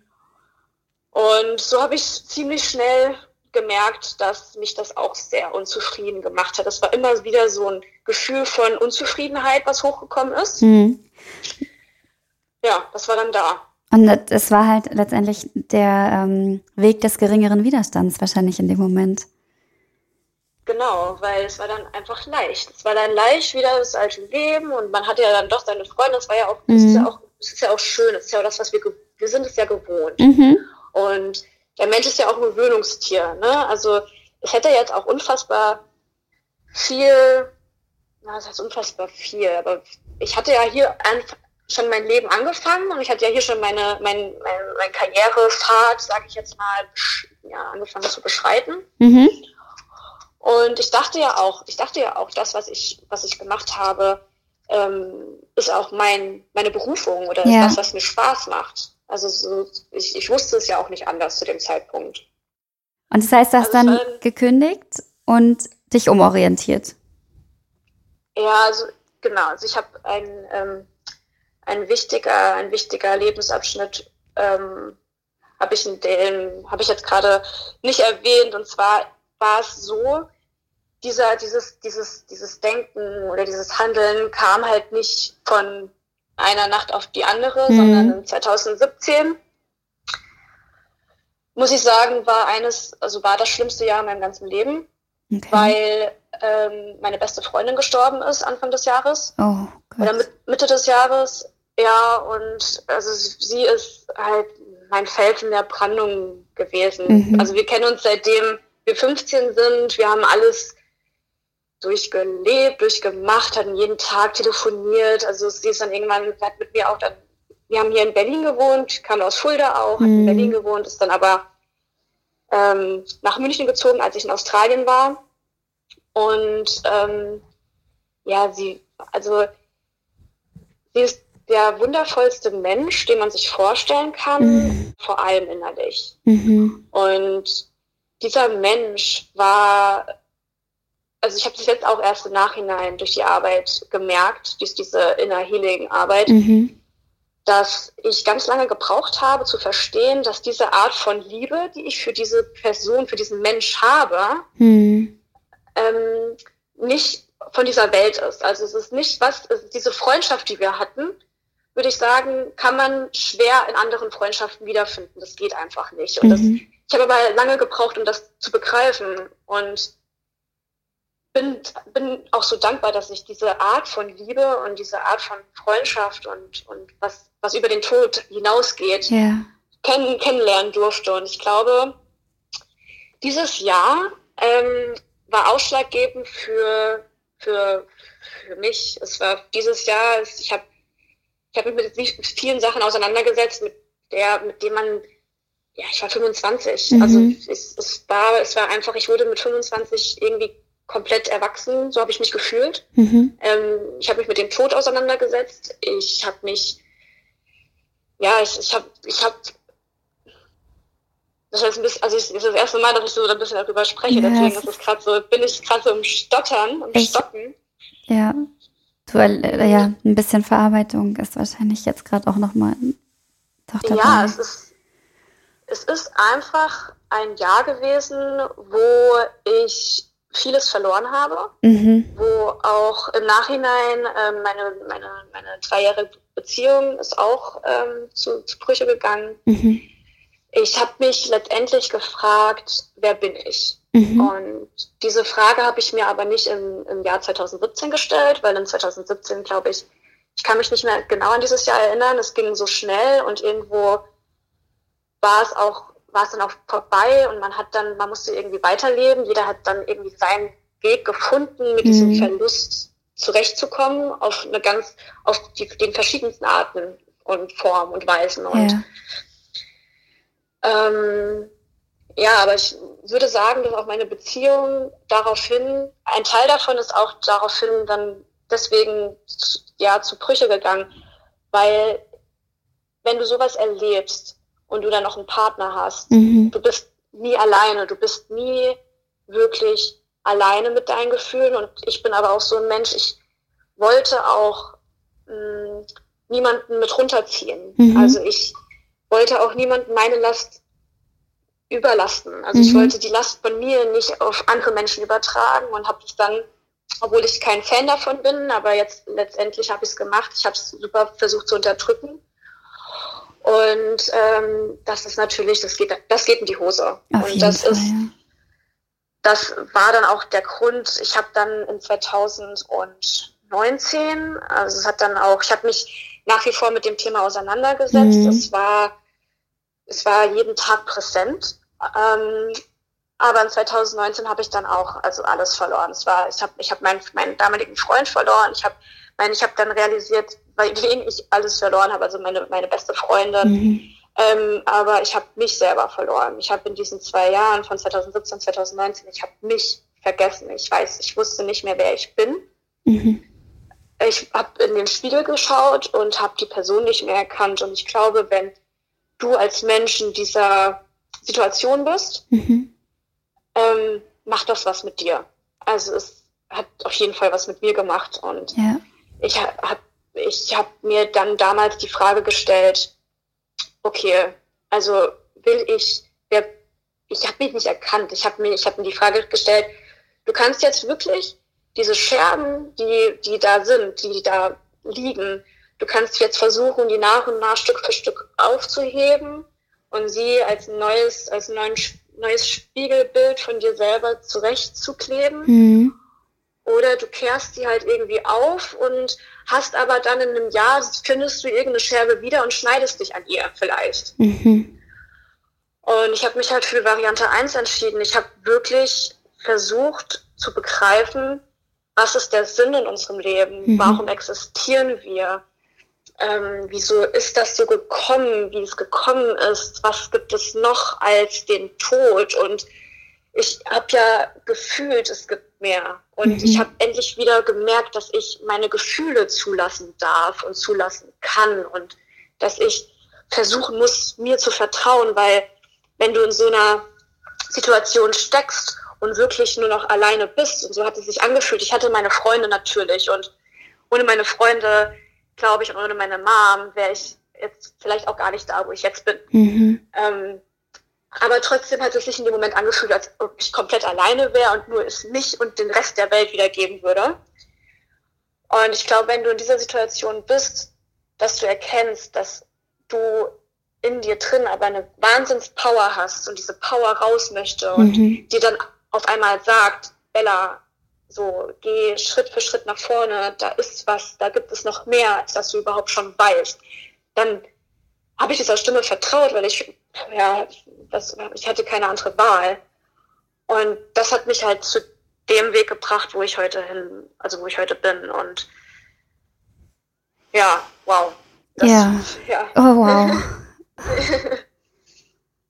Und so habe ich ziemlich schnell gemerkt, dass mich das auch sehr unzufrieden gemacht hat. Es war immer wieder so ein Gefühl von Unzufriedenheit, was hochgekommen ist. Mhm. Ja, das war dann da. Und es war halt letztendlich der ähm, Weg des geringeren Widerstands wahrscheinlich in dem Moment. Genau, weil es war dann einfach leicht. Es war dann leicht wieder das alte Leben und man hatte ja dann doch seine Freunde. Das war ja auch, mhm. das ist ja auch es ist ja auch schön, es ist ja auch das, was wir, wir sind es ja gewohnt. Mhm. Und der Mensch ist ja auch ein Gewöhnungstier. Ne? Also es hätte jetzt auch unfassbar viel, na, das heißt unfassbar viel, aber ich hatte ja hier schon mein Leben angefangen und ich hatte ja hier schon meine, mein, mein, mein Karrierepfad, sage ich jetzt mal, ja, angefangen zu beschreiten. Mhm. Und ich dachte ja auch, ich dachte ja auch, das, was ich, was ich gemacht habe, ähm, ist auch mein, meine Berufung oder ja. das, was mir Spaß macht. Also so, ich, ich wusste es ja auch nicht anders zu dem Zeitpunkt. Und das heißt, du hast also dann gekündigt und dich umorientiert. Ja, also genau. Also ich habe ein, ähm, ein wichtiger, ein wichtiger Lebensabschnitt ähm, habe ich in dem, habe ich jetzt gerade nicht erwähnt. Und zwar war es so, dieser, dieses, dieses, dieses Denken oder dieses Handeln kam halt nicht von einer Nacht auf die andere, mhm. sondern 2017 muss ich sagen, war eines, also war das schlimmste Jahr in meinem ganzen Leben, okay. weil ähm, meine beste Freundin gestorben ist Anfang des Jahres oh, oder mit, Mitte des Jahres. Ja, und also sie ist halt mein Fels in der Brandung gewesen. Mhm. Also wir kennen uns seitdem wir 15 sind, wir haben alles durchgelebt, durchgemacht, hatten jeden Tag telefoniert. Also sie ist dann irgendwann, hat mit mir auch dann, wir haben hier in Berlin gewohnt, kam aus Fulda auch, hat in mhm. Berlin gewohnt, ist dann aber ähm, nach München gezogen, als ich in Australien war. Und ähm, ja, sie, also sie ist der wundervollste Mensch, den man sich vorstellen kann, mhm. vor allem innerlich. Mhm. Und dieser Mensch war also ich habe das jetzt auch erst im Nachhinein durch die Arbeit gemerkt, durch diese Inner Healing Arbeit, mhm. dass ich ganz lange gebraucht habe zu verstehen, dass diese Art von Liebe, die ich für diese Person, für diesen Mensch habe, mhm. ähm, nicht von dieser Welt ist. Also es ist nicht was, also diese Freundschaft, die wir hatten, würde ich sagen, kann man schwer in anderen Freundschaften wiederfinden. Das geht einfach nicht. Und mhm. das, ich habe aber lange gebraucht, um das zu begreifen. Und bin, bin auch so dankbar, dass ich diese Art von Liebe und diese Art von Freundschaft und, und was, was über den Tod hinausgeht, yeah. kenn, kennenlernen durfte. Und ich glaube, dieses Jahr ähm, war ausschlaggebend für, für, für mich. Es war dieses Jahr, ich habe ich hab mich mit vielen Sachen auseinandergesetzt, mit der, mit dem man ja, ich war 25. Mhm. Also es, es, war, es war einfach, ich wurde mit 25 irgendwie komplett erwachsen, so habe ich mich gefühlt. Mhm. Ähm, ich habe mich mit dem Tod auseinandergesetzt. Ich habe mich, ja, ich, ich habe, ich habe, das heißt ein bisschen, also es ist das erste Mal, dass ich so ein bisschen darüber spreche, ja, deswegen ist es gerade so, bin ich gerade so im Stottern, im ich, Stocken. Ja, du, äh, ja, ein bisschen Verarbeitung ist wahrscheinlich jetzt gerade auch nochmal doch dabei. Ja, es ist, es ist einfach ein Jahr gewesen, wo ich vieles verloren habe, mhm. wo auch im Nachhinein ähm, meine, meine, meine dreijährige Beziehung ist auch ähm, zu, zu Brüche gegangen. Mhm. Ich habe mich letztendlich gefragt, wer bin ich? Mhm. Und diese Frage habe ich mir aber nicht im, im Jahr 2017 gestellt, weil in 2017, glaube ich, ich kann mich nicht mehr genau an dieses Jahr erinnern, es ging so schnell und irgendwo war es auch, war es dann auch vorbei und man hat dann, man musste irgendwie weiterleben, jeder hat dann irgendwie seinen Weg gefunden, mit mhm. diesem Verlust zurechtzukommen, auf eine ganz, auf die, den verschiedensten Arten und Formen und Weisen und ja. Ähm, ja, aber ich würde sagen, dass auch meine Beziehung daraufhin, ein Teil davon ist auch daraufhin dann deswegen ja zu Brüche gegangen, weil wenn du sowas erlebst und du dann noch einen Partner hast, mhm. du bist nie alleine, du bist nie wirklich alleine mit deinen Gefühlen und ich bin aber auch so ein Mensch, ich wollte auch mh, mm, niemanden mit runterziehen. Mhm. Also ich wollte auch niemanden meine Last überlasten. Also mhm. ich wollte die Last von mir nicht auf andere Menschen übertragen und habe es dann, obwohl ich kein Fan davon bin, aber jetzt letztendlich habe ich es gemacht. Ich habe es super versucht zu unterdrücken. Und ähm, das ist natürlich, das geht, das geht in die Hose. Auf und das Fall, ist, ja. das war dann auch der Grund. Ich habe dann in 2019, also es hat dann auch, ich habe mich nach wie vor mit dem Thema auseinandergesetzt. Mhm. Es war, es war jeden Tag präsent. Ähm, aber in 2019 habe ich dann auch also alles verloren. Es war, ich habe ich hab meinen, meinen damaligen Freund verloren. Ich habe mein, ich habe dann realisiert, wen ich alles verloren habe, also meine, meine beste Freundin. Mhm. Ähm, aber ich habe mich selber verloren. Ich habe in diesen zwei Jahren von 2017, 2019, ich habe mich vergessen. Ich weiß, ich wusste nicht mehr, wer ich bin. Mhm. Ich habe in den Spiegel geschaut und habe die Person nicht mehr erkannt. Und ich glaube, wenn du als Mensch in dieser Situation bist, mhm. ähm, macht das was mit dir. Also es hat auf jeden Fall was mit mir gemacht und ja. ich habe ich hab mir dann damals die Frage gestellt, okay, also will ich, wer, ich habe mich nicht erkannt, ich habe mir, ich habe mir die Frage gestellt, du kannst jetzt wirklich diese Scherben, die, die da sind, die da liegen, du kannst jetzt versuchen, die nach und nach Stück für Stück aufzuheben und sie als neues, als neuen, neues Spiegelbild von dir selber zurechtzukleben. Mhm. Oder du kehrst sie halt irgendwie auf und hast aber dann in einem Jahr, findest du irgendeine Scherbe wieder und schneidest dich an ihr vielleicht. Mhm. Und ich habe mich halt für Variante 1 entschieden. Ich habe wirklich versucht zu begreifen, was ist der Sinn in unserem Leben? Mhm. Warum existieren wir? Ähm, wieso ist das so gekommen, wie es gekommen ist, was gibt es noch als den Tod? Und ich habe ja gefühlt, es gibt mehr. Und mhm. ich habe endlich wieder gemerkt, dass ich meine Gefühle zulassen darf und zulassen kann. Und dass ich versuchen muss, mir zu vertrauen, weil wenn du in so einer Situation steckst und wirklich nur noch alleine bist, und so hat es sich angefühlt, ich hatte meine Freunde natürlich. Und ohne meine Freunde glaube ich, ohne meine Mom wäre ich jetzt vielleicht auch gar nicht da, wo ich jetzt bin. Mhm. Ähm, aber trotzdem hat es sich in dem Moment angefühlt, als ob ich komplett alleine wäre und nur es mich und den Rest der Welt wieder geben würde. Und ich glaube, wenn du in dieser Situation bist, dass du erkennst, dass du in dir drin aber eine Wahnsinnspower hast und diese Power raus möchte und mhm. dir dann auf einmal sagt, Bella, so, geh Schritt für Schritt nach vorne, da ist was, da gibt es noch mehr, als dass du überhaupt schon weißt. Dann habe ich dieser Stimme vertraut, weil ich, ja, das, ich hatte keine andere Wahl. Und das hat mich halt zu dem Weg gebracht, wo ich heute hin, also wo ich heute bin. Und ja, wow. Das, ja. ja. Oh, wow.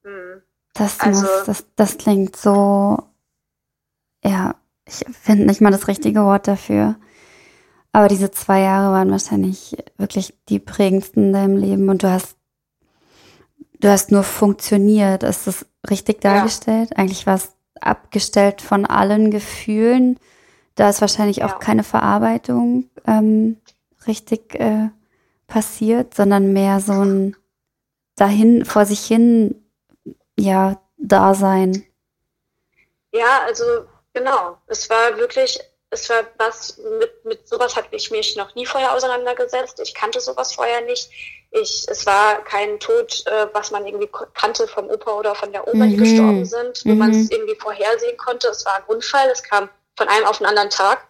hm. Das, also, muss, das, das klingt so, ja, ich finde nicht mal das richtige Wort dafür. Aber diese zwei Jahre waren wahrscheinlich wirklich die prägendsten in deinem Leben und du hast, du hast nur funktioniert. Ist das richtig dargestellt? Ja. Eigentlich war es abgestellt von allen Gefühlen. Da ist wahrscheinlich auch ja. keine Verarbeitung ähm, richtig äh, passiert, sondern mehr so ein dahin, vor sich hin, ja, Dasein. Ja, also Genau, es war wirklich es war was, mit, mit sowas hatte ich mich noch nie vorher auseinandergesetzt. Ich kannte sowas vorher nicht. Ich, es war kein Tod, äh, was man irgendwie kannte vom Opa oder von der Oma, die Mhm. gestorben sind, wo Mhm. man es irgendwie vorhersehen konnte. Es war ein Unfall, es kam von einem auf den anderen Tag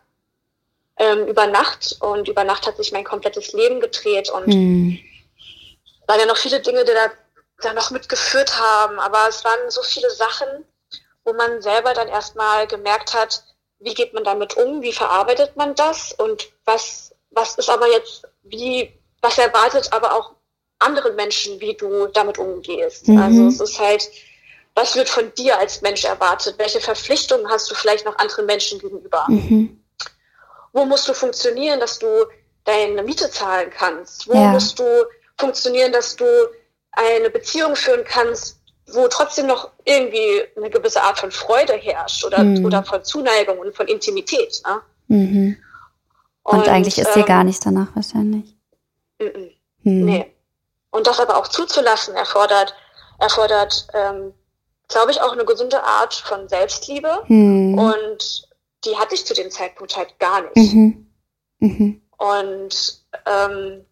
ähm, über Nacht und über Nacht hat sich mein komplettes Leben gedreht und Hm. waren ja noch viele Dinge, die da, da noch mitgeführt haben, aber es waren so viele Sachen, wo man selber dann erstmal gemerkt hat, wie geht man damit um, wie verarbeitet man das und was, was ist aber jetzt, wie, was erwartet aber auch andere Menschen, wie du damit umgehst. Mhm. Also es ist halt, was wird von dir als Mensch erwartet? Welche Verpflichtungen hast du vielleicht noch anderen Menschen gegenüber? Mhm. wo musst du funktionieren, dass du deine Miete zahlen kannst? Wo Ja. musst du funktionieren, dass du eine Beziehung führen kannst, wo trotzdem noch irgendwie eine gewisse Art von Freude herrscht oder, Mhm. oder von Zuneigung und von Intimität. Ne? Mhm. Und, eigentlich ist dir ähm, gar nicht danach wahrscheinlich. mm, mm, Hm. Nee. Und das aber auch zuzulassen erfordert, erfordert, ähm, glaube ich, auch eine gesunde Art von Selbstliebe. Hm. Und die hatte ich zu dem Zeitpunkt halt gar nicht. Mhm. Mhm. Und, ähm,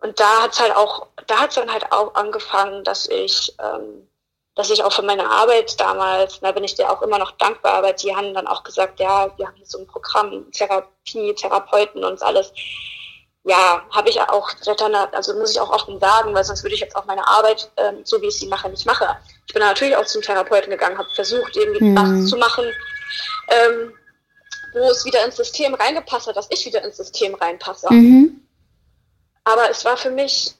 und da hat's halt auch, da hat's dann halt auch angefangen, dass ich, ähm, dass ich auch für meine Arbeit damals, da bin ich dir auch immer noch dankbar, aber die haben dann auch gesagt, ja, wir haben hier so ein Programm, Therapie, Therapeuten und alles. Ja, habe ich auch, also muss ich auch offen sagen, weil sonst würde ich jetzt auch meine Arbeit, ähm, so wie ich sie mache, nicht mache. Ich bin natürlich auch zum Therapeuten gegangen, habe versucht, irgendwie Hm. was zu machen, ähm, wo es wieder ins System reingepasst hat, dass ich wieder ins System reinpasse. Mhm. Aber es war für mich,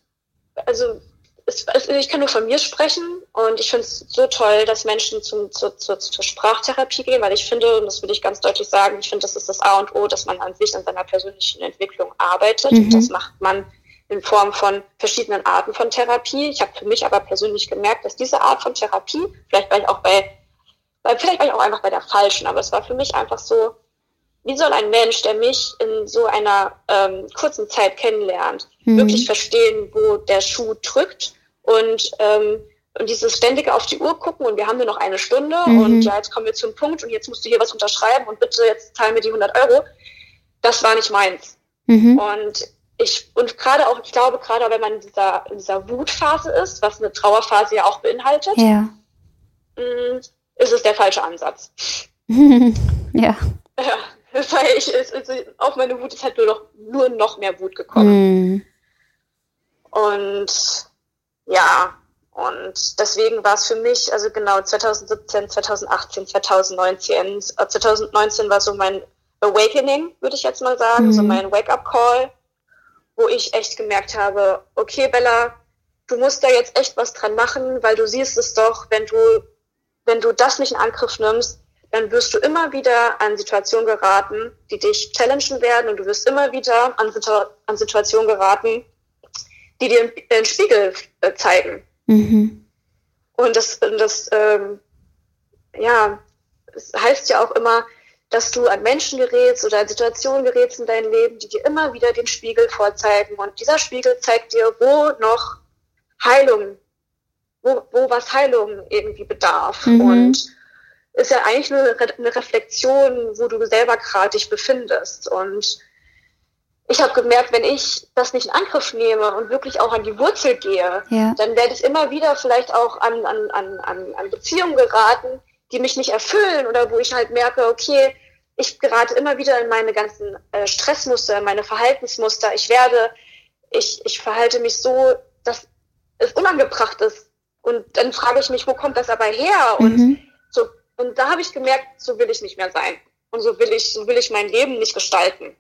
also es, es, ich kann nur von mir sprechen und ich finde es so toll, dass Menschen zum, zur, zur, zur Sprachtherapie gehen, weil ich finde, und das will ich ganz deutlich sagen, ich finde, das ist das A und O, dass man an sich an seiner persönlichen Entwicklung arbeitet. Mhm. Und das macht man in Form von verschiedenen Arten von Therapie. Ich habe für mich aber persönlich gemerkt, dass diese Art von Therapie, vielleicht war ich auch bei vielleicht war ich auch einfach bei der falschen, aber es war für mich einfach so, wie soll ein Mensch, der mich in so einer ähm, kurzen Zeit kennenlernt, Mhm. wirklich verstehen, wo der Schuh drückt und, ähm, und dieses ständige auf die Uhr gucken und wir haben nur noch eine Stunde Mhm. und ja, jetzt kommen wir zum Punkt und jetzt musst du hier was unterschreiben und bitte jetzt zahl mir die 100 Euro. Das war nicht meins. Mhm. Und ich, und gerade auch, ich glaube, gerade wenn man in dieser, in dieser Wutphase ist, was eine Trauerphase ja auch beinhaltet, Ja. mh, ist es der falsche Ansatz. ja. Ja, weil ich, es, auf meine Wut ist halt nur noch, nur noch mehr Wut gekommen. Mhm. Und ja, und deswegen war es für mich, also genau 2017, 2018, 2019, äh, 2019 war so mein Awakening, würde ich jetzt mal sagen, Mhm. so mein Wake-up-Call, wo ich echt gemerkt habe, okay, Bella, du musst da jetzt echt was dran machen, weil du siehst es doch, wenn du, wenn du das nicht in Angriff nimmst, dann wirst du immer wieder an Situationen geraten, die dich challengen werden und du wirst immer wieder an, an Situationen geraten, die dir einen Spiegel äh, zeigen. Mhm. Und das, das ähm, ja, es heißt ja auch immer, dass du an Menschen gerätst oder an Situationen gerätst in deinem Leben, die dir immer wieder den Spiegel vorzeigen. Und dieser Spiegel zeigt dir, wo noch Heilung, wo, wo was Heilung irgendwie bedarf. Mhm. Und ist ja eigentlich nur eine Reflexion, wo du selber gerade dich befindest. Und ich habe gemerkt, wenn ich das nicht in Angriff nehme und wirklich auch an die Wurzel gehe, Ja. dann werde ich immer wieder vielleicht auch an, an, an, an, Beziehungen geraten, die mich nicht erfüllen oder wo ich halt merke, okay, ich gerate immer wieder in meine ganzen äh, Stressmuster, in meine Verhaltensmuster. Ich werde, ich, ich verhalte mich so, dass es unangebracht ist. Und dann frage ich mich, wo kommt das aber her? Und Mhm. so, und da habe ich gemerkt, so will ich nicht mehr sein. Und so will ich, so will ich mein Leben nicht gestalten.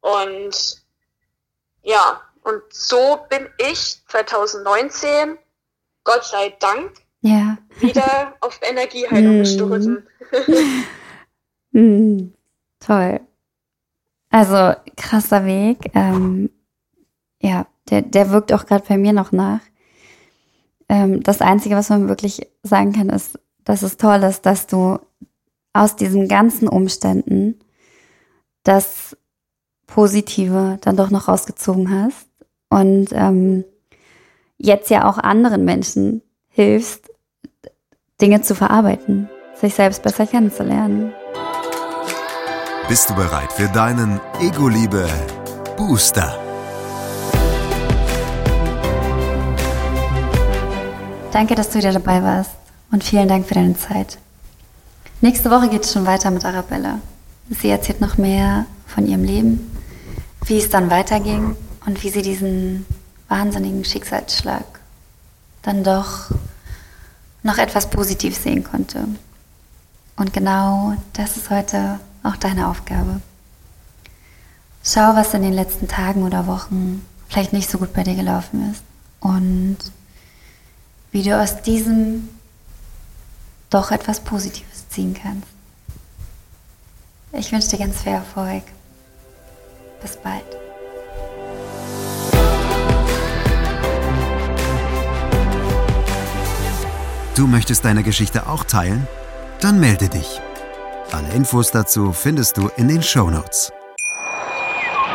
Und ja, und so bin ich 2019, Gott sei Dank, Ja. wieder auf Energieheilung Hm. gestoßen. Mhm. Toll. Also krasser Weg. Ähm, ja, der, der wirkt auch gerade bei mir noch nach. Ähm, das Einzige, was man wirklich sagen kann, ist, dass es toll ist, dass du aus diesen ganzen Umständen das Positive dann doch noch rausgezogen hast und ähm, jetzt ja auch anderen Menschen hilfst, Dinge zu verarbeiten, sich selbst besser kennenzulernen. Bist du bereit für deinen Ego-Liebe Booster? Danke, dass du wieder dabei warst und vielen Dank für deine Zeit. Nächste Woche geht es schon weiter mit Arabella. Sie erzählt noch mehr von ihrem Leben, wie es dann weiterging und wie sie diesen wahnsinnigen Schicksalsschlag dann doch noch etwas Positives sehen konnte. Und genau das ist heute auch deine Aufgabe. Schau, was in den letzten Tagen oder Wochen vielleicht nicht so gut bei dir gelaufen ist und wie du aus diesem doch etwas Positives ziehen kannst. Ich wünsche dir ganz viel Erfolg. Bis bald. Du möchtest deine Geschichte auch teilen? Dann melde dich. Alle Infos dazu findest du in den Show Notes.